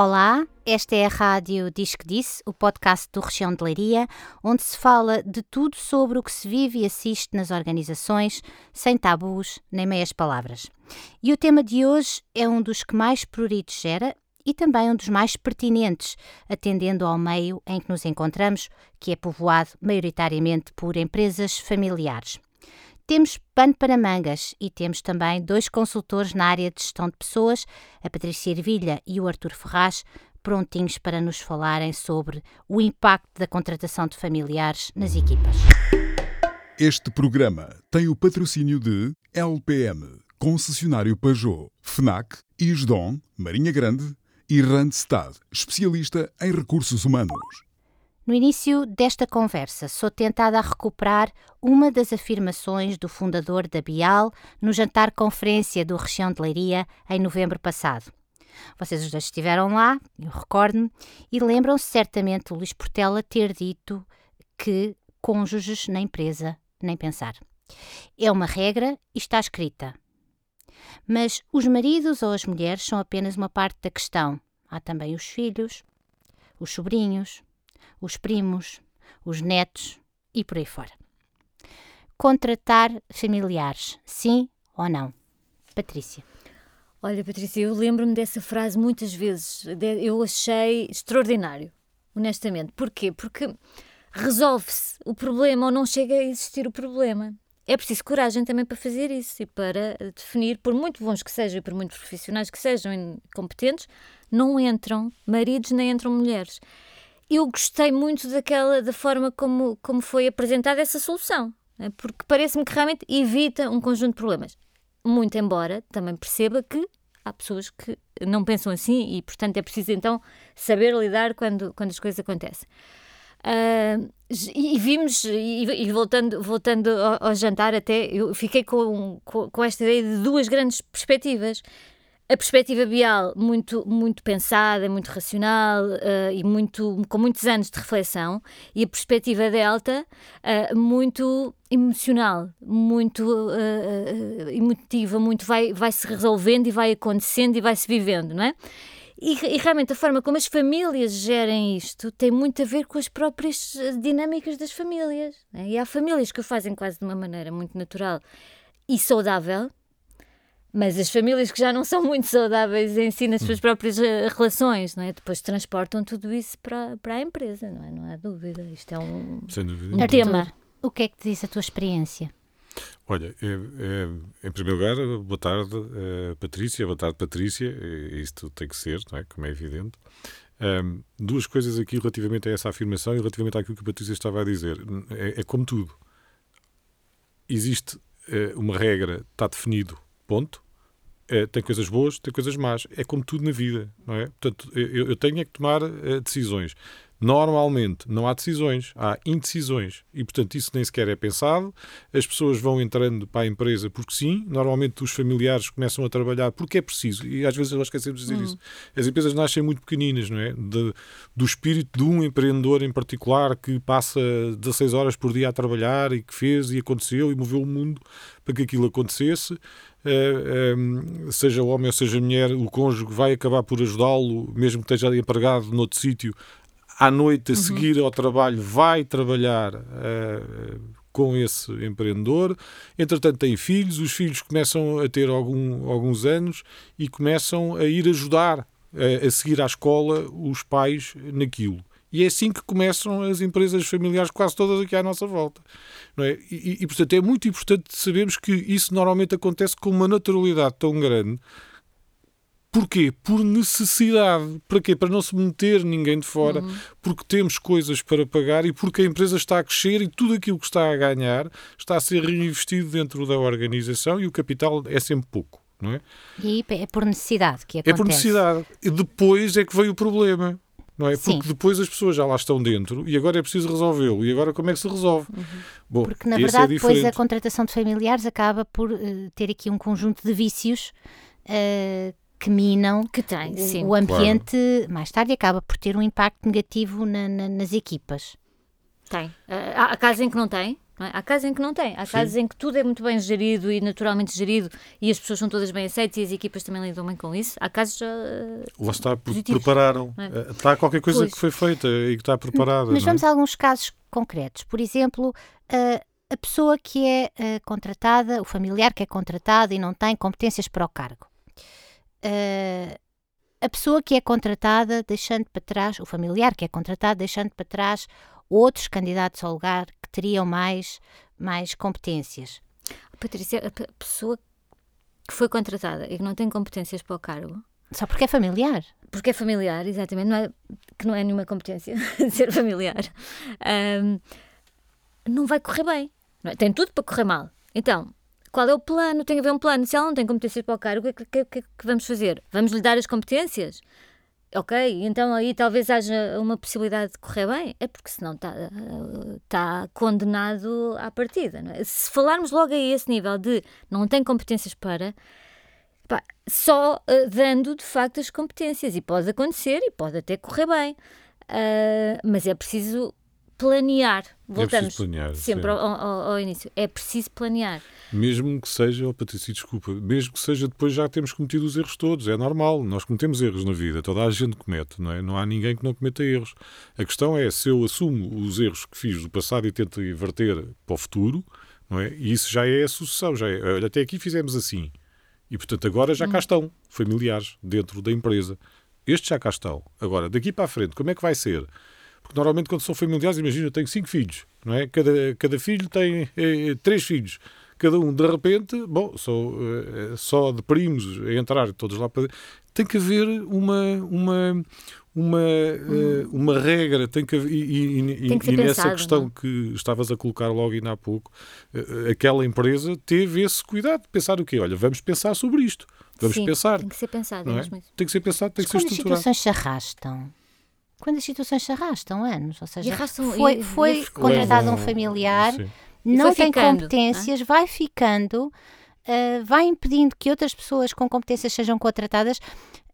Olá, esta é a Rádio Diz que Disse, o podcast do Região de Leiria, onde se fala de tudo sobre o que se vive e assiste nas organizações, sem tabus nem meias palavras. E o tema de hoje é um dos que mais pruridos gera e também um dos mais pertinentes, atendendo ao meio em que nos encontramos, que é povoado maioritariamente por empresas familiares. Temos pano para mangas e temos também dois consultores na área de gestão de pessoas, a Patrícia Ervilha e o Artur Ferraz, prontinhos para nos falarem sobre o impacto da contratação de familiares nas equipas. Este programa tem o patrocínio de LPM, concessionário Peugeot, FNAC, Isdom, Marinha Grande e Randstad, especialista em recursos humanos. No início desta conversa, sou tentada a recuperar uma das afirmações do fundador da Bial no jantar-conferência do Região de Leiria em novembro passado. Vocês os dois estiveram lá, eu recordo-me, e lembram-se certamente o Luís Portela ter dito que cônjuges na empresa, nem pensar. É uma regra e está escrita. Mas os maridos ou as mulheres são apenas uma parte da questão. Há também os filhos, os sobrinhos, os primos, os netos e por aí fora. Contratar familiares, sim ou não? Patrícia. Olha, Patrícia, eu lembro-me dessa frase muitas vezes. Eu achei extraordinário, honestamente. Porquê? Porque resolve-se o problema ou não chega a existir o problema. É preciso coragem também para fazer isso e para definir, por muito bons que sejam e por muito profissionais que sejam competentes, não entram maridos nem entram mulheres eu gostei muito daquela da forma como, como foi apresentada essa solução, né? porque parece-me que realmente evita um conjunto de problemas. Muito embora também perceba que há pessoas que não pensam assim e, portanto, é preciso então saber lidar quando, quando as coisas acontecem. Uh, e vimos, e, e, voltando, voltando ao, ao, jantar, até eu fiquei com, com, com esta ideia de duas grandes perspectivas a perspectiva Bial muito muito pensada, muito racional uh, e muito com muitos anos de reflexão e a perspectiva Delta uh, muito emocional, muito emotiva, muito vai vai se resolvendo e vai acontecendo e vai se vivendo, não é? E, e, realmente a forma como as famílias gerem isto tem muito a ver com as próprias dinâmicas das famílias. É? E há famílias que o fazem quase de uma maneira muito natural e saudável, mas as famílias que já não são muito saudáveis em si nas suas hum. próprias eh, relações, não é? Depois transportam tudo isso para, para a empresa, não é? Não há dúvida. Isto é um, um tema. O que é que te diz a tua experiência? Olha, é, é, em primeiro lugar, boa tarde, uh, Patrícia. Boa tarde, Patrícia. Isto tem que ser, não é? Como é evidente. Um, duas coisas aqui relativamente a essa afirmação e relativamente àquilo que a Patrícia estava a dizer. É, é como tudo. Existe uma regra, está definido Ponto. Tem coisas boas, tem coisas más. É como tudo na vida, não é? Portanto, eu, eu tenho é que tomar decisões. Normalmente não há decisões, há indecisões. E, portanto, isso nem sequer é pensado. As pessoas vão entrando para a empresa porque sim. Normalmente os familiares começam a trabalhar porque é preciso. E às vezes nós esquecemos de dizer hum. isso. As empresas nascem muito pequeninas, não é? De, do espírito de um empreendedor em particular que passa 16 horas por dia a trabalhar e que fez e aconteceu e moveu o mundo para que aquilo acontecesse. Uh, seja homem ou seja mulher, o cônjuge vai acabar por ajudá-lo, mesmo que esteja empregado noutro sítio, à noite a uhum. seguir ao trabalho vai trabalhar uh, com esse empreendedor. Entretanto, tem filhos, os filhos começam a ter algum, alguns anos e começam a ir ajudar a, a seguir à escola os pais naquilo. E é assim que começam as empresas familiares quase todas aqui à nossa volta. Não é? E, e, portanto, é muito importante sabermos que isso normalmente acontece com uma naturalidade tão grande Porquê? Por necessidade. Para quê? Para não se meter ninguém de fora, uhum. porque temos coisas para pagar e porque a empresa está a crescer e tudo aquilo que está a ganhar está a ser reinvestido dentro da organização e o capital é sempre pouco. Não é? E é por necessidade que acontece. É por necessidade. E depois é que veio o problema. Não é? Sim. Porque depois as pessoas já lá estão dentro e agora é preciso resolvê-lo. E agora como é que se resolve? Uhum. Bom, Porque na é verdade, é depois a contratação de familiares acaba por uh, ter aqui um conjunto de vícios uh, que minam que tem, sim. o ambiente, claro. mais tarde acaba por ter um impacto negativo na, na, nas equipas. Tem. Há, há casos em que não tem, é? Há casos em que não tem. Há Sim. casos em que tudo é muito bem gerido e naturalmente gerido e as pessoas são todas bem aceitas e as equipas também lidam bem com isso. Há casos. Uh, Lá está, positivos. prepararam. É? Eh, está qualquer coisa pois. que foi feita e que está preparada. Mas é? vamos a alguns casos concretos. Por exemplo, uh, a pessoa que é uh, contratada, o familiar que é contratado e não tem competências para o cargo. Uh, a pessoa que é contratada deixando para trás, o familiar que é contratado deixando para trás outros candidatos ao lugar que teriam mais, mais competências. Patrícia, a pessoa que foi contratada e que não tem competências para o cargo. Só porque é familiar. Porque é familiar, exatamente, não é, que não é nenhuma competência ser familiar. Um, não vai correr bem. É? Tem tudo para correr mal. Então, qual é o plano? Tem que haver um plano. Se ela não tem competências para o cargo, o que, que, que, que vamos fazer? Vamos lhe dar as competências? Ok, então aí talvez haja uma possibilidade de correr bem, é porque senão está tá condenado à partida. É? Se falarmos logo a esse nível de não tem competências para, pá, só uh, dando de facto as competências, e pode acontecer e pode até correr bem, uh, mas é preciso planear. Voltamos é planear, sempre ao, ao, ao, início. É preciso planear. Mesmo que seja, oh Patrícia, desculpa, mesmo que seja depois já temos cometido os erros todos. É normal, nós cometemos erros na vida, toda a gente comete, não é? Não há ninguém que não cometa erros. A questão é se eu assumo os erros que fiz do passado e tento inverter para o futuro, não é? E isso já é a sucessão, já é, olha, até aqui fizemos assim. E portanto agora já cá hum. estão, familiares, dentro da empresa. Estes já cá estão. Agora, daqui para a frente, como é que vai ser? Porque normalmente quando são familiares, imagina, eu tenho cinco filhos, não é? Cada, cada filho tem é, três filhos. Cada um, de repente, bom, só, é, só de primos a entrar todos lá para tem que haver uma uma uma, hum. uma regra tem que e, e, tem que e nessa pensado, questão não? que estavas a colocar logo ainda há pouco aquela empresa teve esse cuidado de pensar o quê olha vamos pensar sobre isto vamos Sim, pensar tem que ser pensado é? tem que ser pensado tem Mas que ser estruturado as situações se arrastam quando as situações se arrastam anos, ou seja, arrastam, foi, foi contratado um familiar, sim. não tem ficando, competências, vai ficando, uh, vai impedindo que outras pessoas com competências sejam contratadas.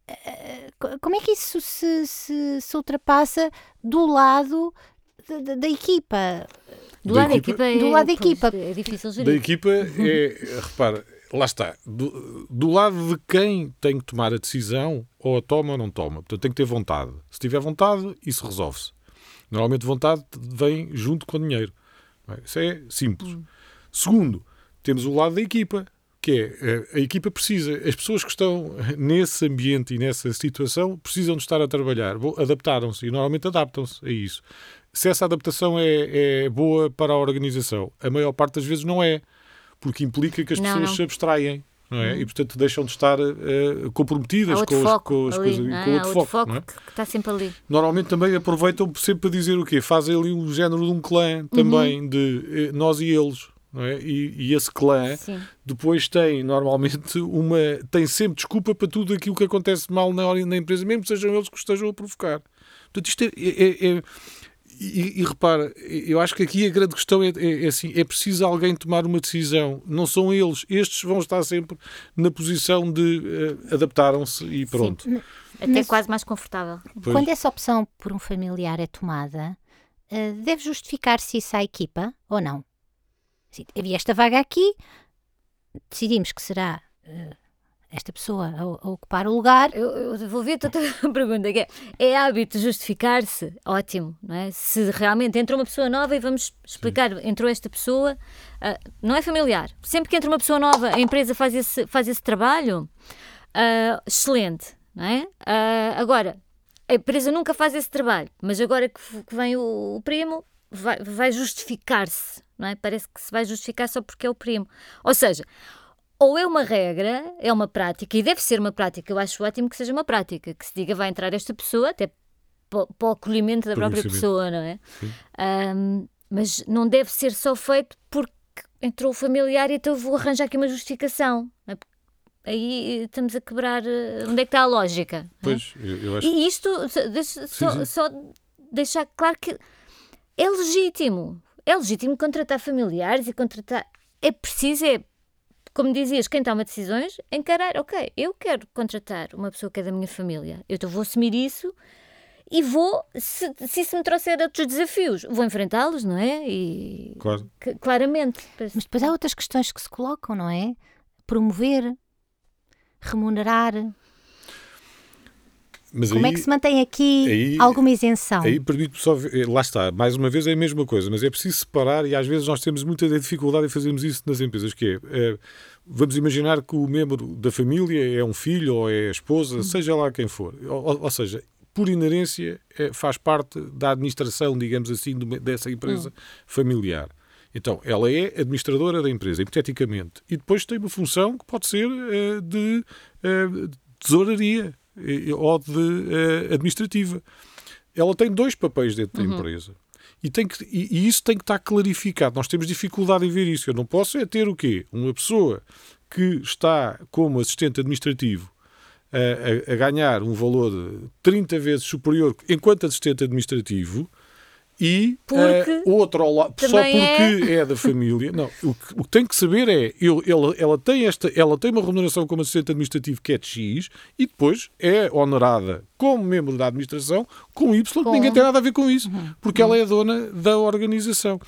Uh, como é que isso se, se, se ultrapassa do lado da, da equipa? Do, lado da equipa, é, do lado da equipa. é difícil gerir. Da equipa é, repara, lá está, do, do, lado de quem tem que tomar a decisão, ou a toma ou não toma. Portanto, tem que ter vontade. Se tiver vontade, isso resolve-se. Normalmente, vontade vem junto com dinheiro. Isso é simples. Hum. Segundo, temos o lado da equipa, que é eh, a equipa precisa, as pessoas que estão nesse ambiente e nessa situação precisam de estar a trabalhar, adaptaram-se e normalmente adaptam-se a isso. Se essa adaptação é, é boa para a organização, a maior parte das vezes não é porque implica que as não, pessoas não. se abstraem. Não é? Hum. E, portanto, deixam de estar uh, comprometidas com, os, com, as coisas. com outro, outro foco, não é? que está sempre ali. Normalmente também aproveitam sempre para dizer o quê? Fazem ali um género de um clã também, uhum. de uh, nós e eles. É? E, e, esse clã Sim. depois tem normalmente uma tem sempre desculpa para tudo aquilo que acontece mal na, na empresa, mesmo que sejam eles que estejam a provocar. Portanto, isto é, é, é, e, e, repara, eu acho que aqui a grande questão é, é, é, assim: é preciso alguém tomar uma decisão. Não são eles. Estes vão estar sempre na posição de uh, adaptaram-se e pronto. Sim, até Mas, quase mais confortável. Pois. Quando essa opção por um familiar é tomada, uh, deve justificar-se isso à equipa ou não? Assim, havia esta vaga aqui, decidimos que será. Uh, esta pessoa a, a, ocupar o lugar. Eu, eu devolvi a tua pergunta, que é, é hábito justificar-se? Ótimo, não é? Se realmente entrou uma pessoa nova e vamos explicar, Sim. entrou esta pessoa, uh, não é familiar. Sempre que entra uma pessoa nova, a empresa faz esse, faz esse trabalho, uh, excelente, não é? Uh, agora, a empresa nunca faz esse trabalho, mas agora que, que vem o, o primo, vai, vai justificar-se, não é? Parece que se vai justificar só porque é o primo. Ou seja, ou é uma regra, é uma prática, e deve ser uma prática, eu acho ótimo que seja uma prática, que se diga vai entrar esta pessoa, até para, o acolhimento da própria pessoa, não é? Um, mas não deve ser só feito porque entrou o familiar e então vou arranjar aqui uma justificação. É? Aí estamos a quebrar. Eh, onde é que está a lógica? É? Pois, eu, eu acho... E isto, deixa, sim, só, sim. só deixar claro que é legítimo. É legítimo contratar familiares e contratar. É preciso, é como dizias, quem toma decisões, encarar, ok, eu quero contratar uma pessoa que é da minha família, eu então vou assumir isso e vou, se, se isso me trouxer outros desafios, vou enfrentá-los, não é? E, Claro. que- claramente. Mas depois há outras questões que se colocam, não é? Promover, remunerar. Mas Como aí, é que se mantém aqui aí- alguma isenção? Aí permite só ver, eh, lá está, mais uma vez é a mesma coisa, mas é preciso separar e às vezes nós temos muita dificuldade em fazermos isso nas empresas, que é, eh, vamos imaginar que o membro da família é um filho ou é a esposa, seja lá quem for, ou, ou- seja, por inerência eh, faz parte da administração, digamos assim, de dessa empresa familiar. Então, ela é administradora da empresa, hipoteticamente, e depois tem uma função que pode ser de eh, tesouraria ou de eh, administrativa ela tem dois papéis dentro da empresa. E, tem que, e, e isso tem que estar clarificado. Nós temos dificuldade em ver isso. Eu não posso é ter o quê? Uma pessoa que está como assistente administrativo a, a- a ganhar um valor 30 vezes superior enquanto assistente administrativo e eh, outro ao lado, só também porque é... da família. Não, o que, o que tem que saber é, eu, ela, ela, tem esta, ela tem uma remuneração como assistente administrativo que é de X e depois é honorada como membro da administração com Y, que ninguém tem nada a ver com isso, Uhum. porque ela é a dona da organização.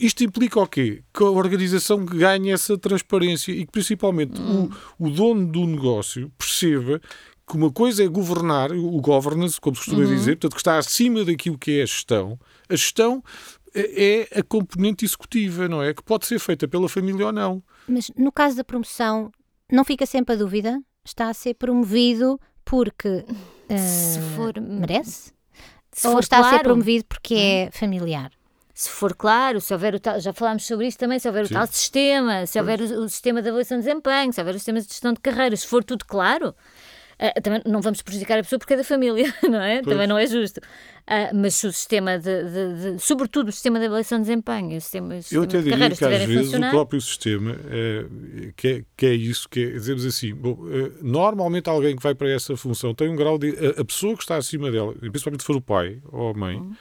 Isto implica o quê? Que a organização ganhe essa transparência e que principalmente Hum. o, o dono do negócio perceba que uma coisa é governar, o governance, como se costuma Uhum. dizer, portanto, que está acima daquilo que é a gestão. A gestão é é a componente executiva, não é? Que pode ser feita pela família ou não. Mas no caso da promoção, não fica sempre a dúvida? Está a ser promovido porque Se eh, for- merece? Se Ou for está a ser claro, promovido porque é familiar? se for claro, se houver o tal, já falámos sobre isso também, se houver Sim. o tal sistema, se houver o, o sistema de avaliação de desempenho, se houver o sistema de gestão de carreiras, se for tudo claro, ah, também não vamos prejudicar a pessoa porque é da família, não é? Também não é justo. Ah, mas se o sistema de, de- de- sobretudo o sistema de avaliação de desempenho, o sistema, o Eu sistema até de diria que às vezes o próprio sistema eh, que, é, que é isso, que é, dizemos assim, bom, eh, normalmente alguém que vai para essa função tem um grau de... A, a pessoa que está acima dela, principalmente se for o pai ou a mãe, eh,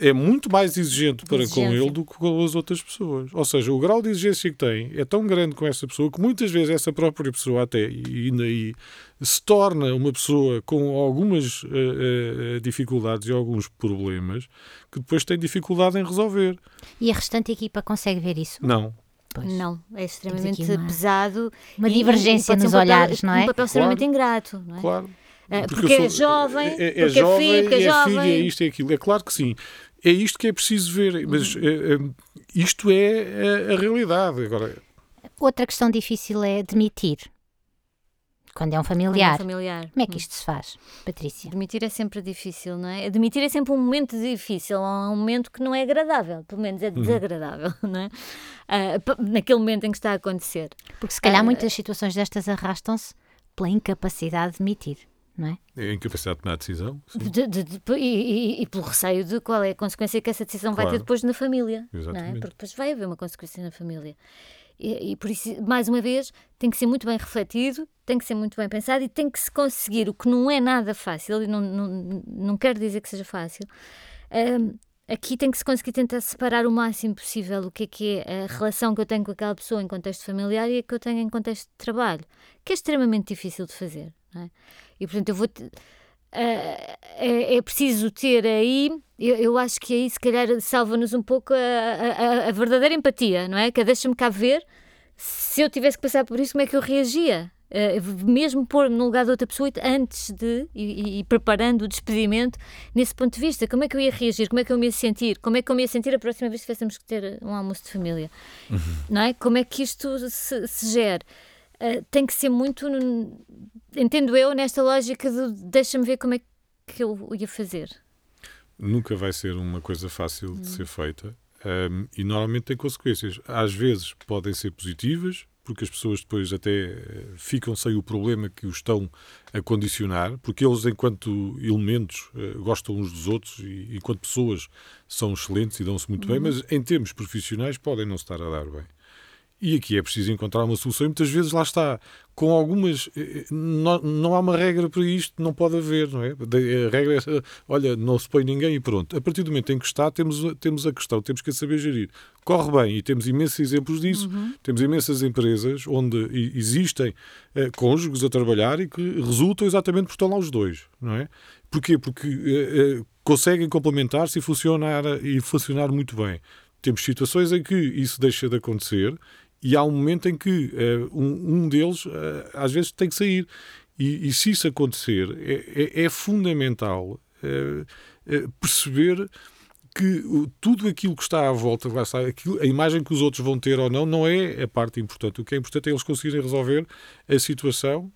é muito mais exigente para com Exigência. ele do que com as outras pessoas. Ou seja, o grau de exigência que tem é tão grande com essa pessoa que muitas vezes essa própria pessoa até e ainda aí se torna uma pessoa com algumas eh, eh, dificuldades e alguns problemas que depois tem dificuldade em resolver. E a restante equipa consegue ver isso? Não. Pois. não, é extremamente uma- pesado. Uma e- e divergência nos um papel- olhares, não é? Um papel extremamente Claro. ingrato, não é? Claro. Ah, Porque porque é sou- jovem, é, é porque é jovem, filho, porque é é jovem. filho, é isto, é aquilo. É claro que sim. É isto que é preciso ver, mas Uhum. é, é, isto é a, a realidade. Agora, Outra questão difícil é demitir. Quando é um Quando é familiar. familiar. Como é que isto se faz, Patrícia? Admitir é sempre difícil, não é? Admitir é sempre um momento difícil, é um momento que não é agradável, pelo menos é desagradável, não é? Pa- naquele momento em que está a acontecer. Porque se calhar Ah, muitas situações destas arrastam-se pela incapacidade de demitir, não é? a incapacidade de tomar decisão. Sim. De- de- de- e, e- e pelo receio de qual é a consequência que essa decisão vai ter Claro. depois na família, é? Porque depois vai haver uma consequência na família. E, e por isso, mais uma vez, tem que ser muito bem refletido, tem que ser muito bem pensado e tem que se conseguir, o que não é nada fácil, e não, não, não quero dizer que seja fácil, hum, aqui tem que se conseguir tentar separar o máximo possível o que é que é a relação que eu tenho com aquela pessoa em contexto familiar e a que eu tenho em contexto de trabalho, que é extremamente difícil de fazer. É? E portanto, eu vou. te- ah, é, é preciso ter aí, eu, eu acho que aí se calhar salva-nos um pouco a, a- a verdadeira empatia, não é? Que é deixa-me cá ver se eu tivesse que passar por isso, como é que eu reagia. Eh, mesmo pôr-me no lugar de outra pessoa antes de e, e- preparando o despedimento nesse ponto de vista, como é que eu ia reagir, como é que eu me ia sentir, como é que eu me ia sentir a próxima vez que tivéssemos que ter um almoço de família, não é? Como é que isto se, se gera? Eh, tem que ser muito, entendo eu, nesta lógica de deixa-me ver como é que eu ia fazer. Nunca vai ser uma coisa fácil de ser feita hum, e normalmente tem consequências. Às vezes podem ser positivas, porque as pessoas depois até eh, ficam sem o problema que os estão a condicionar, porque eles, enquanto elementos, eh, gostam uns dos outros e, enquanto pessoas, são excelentes e dão-se muito bem, mas em termos profissionais podem não se estar a dar bem. E aqui é preciso encontrar uma solução e muitas vezes lá está, com algumas. Eh, eh, não, não há uma regra para isto, não pode haver, não é? A regra é, olha, não se põe ninguém e pronto. A partir do momento em que está, temos, temos a questão, temos que saber gerir. Corre bem e temos imensos exemplos disso. Uhum. Temos imensas empresas onde existem eh, cônjuges a trabalhar e que resultam exatamente por estão lá os dois, não é? Porquê? Porque eh, conseguem complementar-se e funcionar, e funcionar muito bem. Temos situações em que isso deixa de acontecer e há um momento em que uh, um, um, deles uh, às vezes tem que sair. E, e se isso acontecer, é, é, é fundamental uh, perceber que tudo aquilo que está à volta, a imagem que os outros vão ter ou não, não é a parte importante. O que é importante é eles conseguirem resolver a situação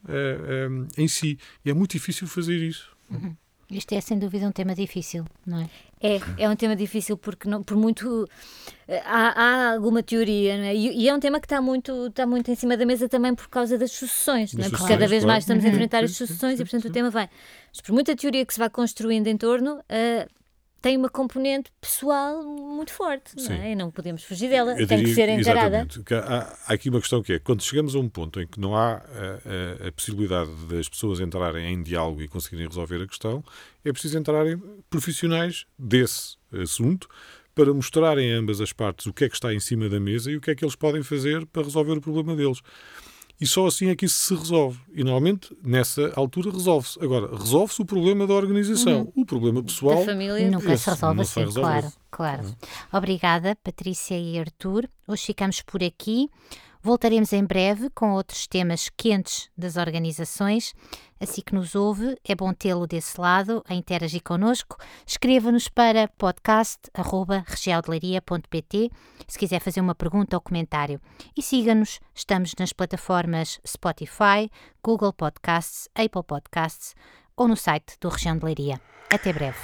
em si. E é muito difícil fazer isso. Uhum. Isto é sem dúvida um tema difícil, não é? É, é um tema difícil porque não, por muito eh, há, há alguma teoria, não é? E, e, é um tema que está muito, está muito em cima da mesa também por causa das sucessões, não é? Porque cada vez mais estamos a enfrentar as sucessões e portanto o tema vai. Mas por muita teoria que se vai construindo em torno, uh, tem uma componente pessoal muito forte, não é? E não podemos fugir dela, Eu tem diria, que ser encarada. Que há, há, aqui uma questão que é, quando chegamos a um ponto em que não há a, a, a, possibilidade das pessoas entrarem em diálogo e conseguirem resolver a questão, é preciso entrarem profissionais desse assunto para mostrarem a ambas as partes o que é que está em cima da mesa e o que é que eles podem fazer para resolver o problema deles. E só assim é que isso se resolve. E normalmente, nessa altura, resolve-se. Agora, resolve-se o problema da organização. Uhum. O problema pessoal. Da família. Nunca se resolve assim, claro. claro. Uhum. Obrigada, Patrícia e Artur. Hoje ficamos por aqui. Voltaremos em breve com outros temas quentes das organizações. Assim que nos ouve, é bom tê-lo desse lado a interagir connosco. Escreva-nos para podcast.regialdelaria.pt se quiser fazer uma pergunta ou comentário. E siga-nos, estamos nas plataformas Spotify, Google Podcasts, Apple Podcasts ou no site do Região de Leiria. Até breve.